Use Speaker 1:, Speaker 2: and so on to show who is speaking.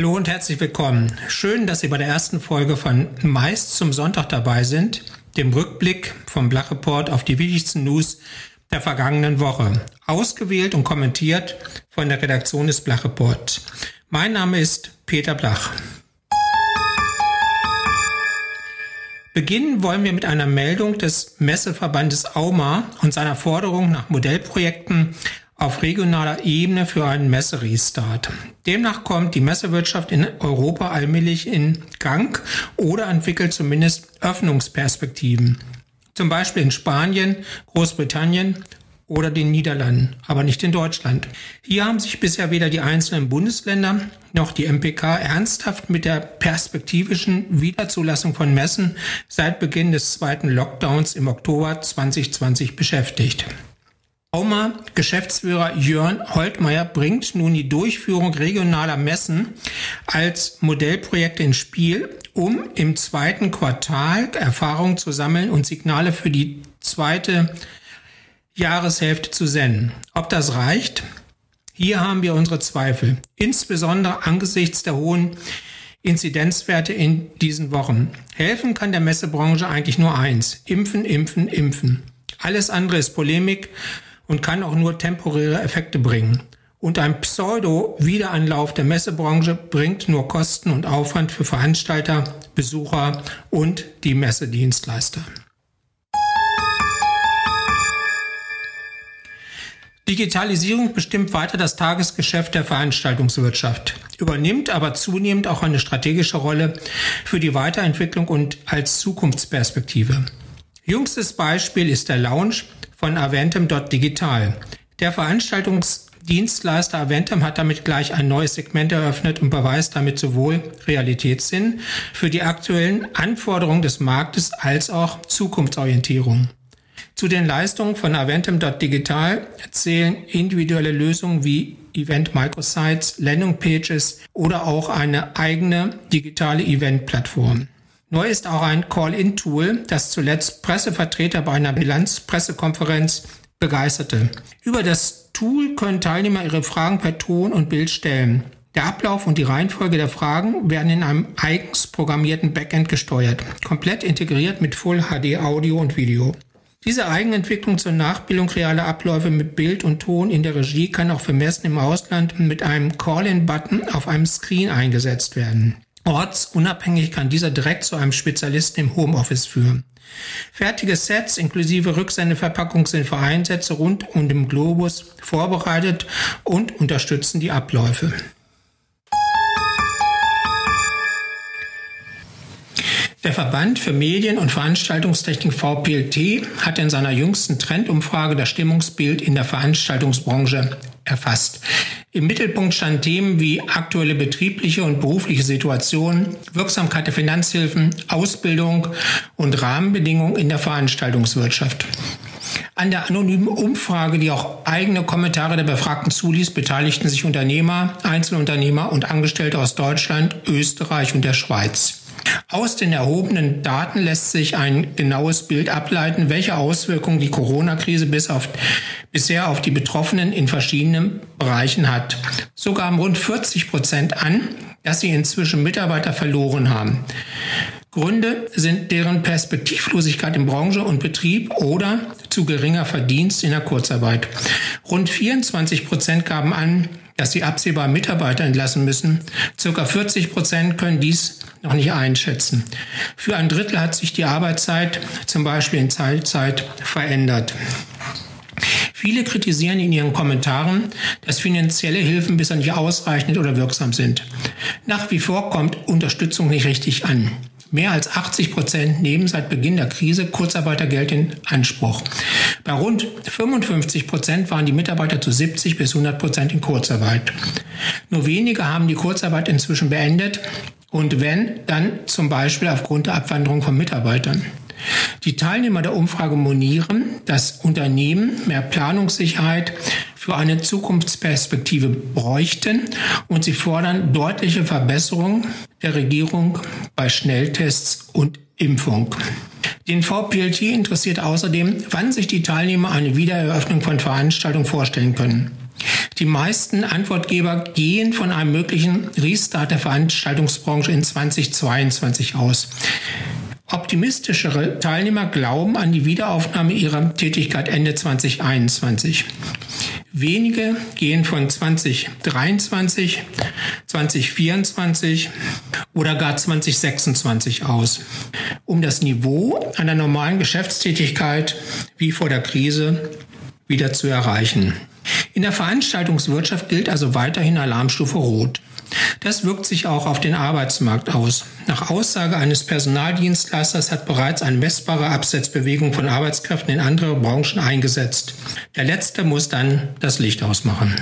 Speaker 1: Hallo und herzlich willkommen. Schön, dass Sie bei der ersten Folge von Meist zum Sonntag dabei sind, dem Rückblick vom Blach Report auf die wichtigsten News der vergangenen Woche. Ausgewählt und kommentiert von der Redaktion des Blach Report. Mein Name ist Peter Blach. Beginnen wollen wir mit einer Meldung des Messeverbandes AUMA und seiner Forderung nach Modellprojekten auf regionaler Ebene für einen Messerestart. Demnach kommt die Messewirtschaft in Europa allmählich in Gang oder entwickelt zumindest Öffnungsperspektiven. Zum Beispiel in Spanien, Großbritannien oder den Niederlanden, aber nicht in Deutschland. Hier haben sich bisher weder die einzelnen Bundesländer noch die MPK ernsthaft mit der perspektivischen Wiederzulassung von Messen seit Beginn des zweiten Lockdowns im Oktober 2020 beschäftigt. Auma Geschäftsführer Jörn Holtmeier bringt nun die Durchführung regionaler Messen als Modellprojekt ins Spiel, um im zweiten Quartal Erfahrungen zu sammeln und Signale für die zweite Jahreshälfte zu senden. Ob das reicht? Hier haben wir unsere Zweifel, insbesondere angesichts der hohen Inzidenzwerte in diesen Wochen. Helfen kann der Messebranche eigentlich nur eins. Impfen, impfen, impfen. Alles andere ist Polemik und kann auch nur temporäre Effekte bringen. Und ein Pseudo-Wiederanlauf der Messebranche bringt nur Kosten und Aufwand für Veranstalter, Besucher und die Messedienstleister. Digitalisierung bestimmt weiter das Tagesgeschäft der Veranstaltungswirtschaft, übernimmt aber zunehmend auch eine strategische Rolle für die Weiterentwicklung und als Zukunftsperspektive. Jüngstes Beispiel ist der Launch von Aventum.digital. Der Veranstaltungsdienstleister Aventum hat damit gleich ein neues Segment eröffnet und beweist damit sowohl Realitätssinn für die aktuellen Anforderungen des Marktes als auch Zukunftsorientierung. Zu den Leistungen von Aventum.digital zählen individuelle Lösungen wie Event Microsites, Landing Pages oder auch eine eigene digitale Event-Plattform. Neu ist auch ein Call-in-Tool, das zuletzt Pressevertreter bei einer Bilanzpressekonferenz begeisterte. Über das Tool können Teilnehmer ihre Fragen per Ton und Bild stellen. Der Ablauf und die Reihenfolge der Fragen werden in einem eigens programmierten Backend gesteuert, komplett integriert mit Full HD Audio und Video. Diese Eigenentwicklung zur Nachbildung realer Abläufe mit Bild und Ton in der Regie kann auch für Messen im Ausland mit einem Call-in-Button auf einem Screen eingesetzt werden. Ortsunabhängig kann dieser direkt zu einem Spezialisten im Homeoffice führen. Fertige Sets inklusive Rücksendeverpackung sind für Einsätze rund um den Globus vorbereitet und unterstützen die Abläufe. Der Verband für Medien- und Veranstaltungstechnik VPLT hat in seiner jüngsten Trendumfrage das Stimmungsbild in der Veranstaltungsbranche erfasst. Im Mittelpunkt standen Themen wie aktuelle betriebliche und berufliche Situationen, Wirksamkeit der Finanzhilfen, Ausbildung und Rahmenbedingungen in der Veranstaltungswirtschaft. An der anonymen Umfrage, die auch eigene Kommentare der Befragten zuließ, beteiligten sich Unternehmer, Einzelunternehmer und Angestellte aus Deutschland, Österreich und der Schweiz. Aus den erhobenen Daten lässt sich ein genaues Bild ableiten, welche Auswirkungen die Corona-Krise bis auf, bisher auf die Betroffenen in verschiedenen Bereichen hat. So gaben rund 40 Prozent an, dass sie inzwischen Mitarbeiter verloren haben. Gründe sind deren Perspektivlosigkeit in Branche und Betrieb oder zu geringer Verdienst in der Kurzarbeit. Rund 24 Prozent gaben an, dass sie absehbar Mitarbeiter entlassen müssen. Circa 40 Prozent können dies noch nicht einschätzen. Für ein Drittel hat sich die Arbeitszeit, zum Beispiel in Teilzeit, verändert. Viele kritisieren in ihren Kommentaren, dass finanzielle Hilfen bisher nicht ausreichend oder wirksam sind. Nach wie vor kommt Unterstützung nicht richtig an. Mehr als 80 Prozent nehmen seit Beginn der Krise Kurzarbeitergeld in Anspruch. Bei rund 55 Prozent waren die Mitarbeiter zu 70 bis 100 Prozent in Kurzarbeit. Nur wenige haben die Kurzarbeit inzwischen beendet und wenn, dann zum Beispiel aufgrund der Abwanderung von Mitarbeitern. Die Teilnehmer der Umfrage monieren, dass Unternehmen mehr Planungssicherheit für eine Zukunftsperspektive bräuchten und sie fordern deutliche Verbesserungen der Regierung bei Schnelltests und Impfung. Den VPLT interessiert außerdem, wann sich die Teilnehmer eine Wiedereröffnung von Veranstaltungen vorstellen können. Die meisten Antwortgeber gehen von einem möglichen Restart der Veranstaltungsbranche in 2022 aus. Optimistischere Teilnehmer glauben an die Wiederaufnahme ihrer Tätigkeit Ende 2021. Wenige gehen von 2023, 2024 oder gar 2026 aus, um das Niveau einer normalen Geschäftstätigkeit wie vor der Krise wieder zu erreichen. In der Veranstaltungswirtschaft gilt also weiterhin Alarmstufe Rot. Das wirkt sich auch auf den Arbeitsmarkt aus. Nach Aussage eines Personaldienstleisters hat bereits eine messbare Absetzbewegung von Arbeitskräften in andere Branchen eingesetzt. Der letzte muss dann das Licht ausmachen.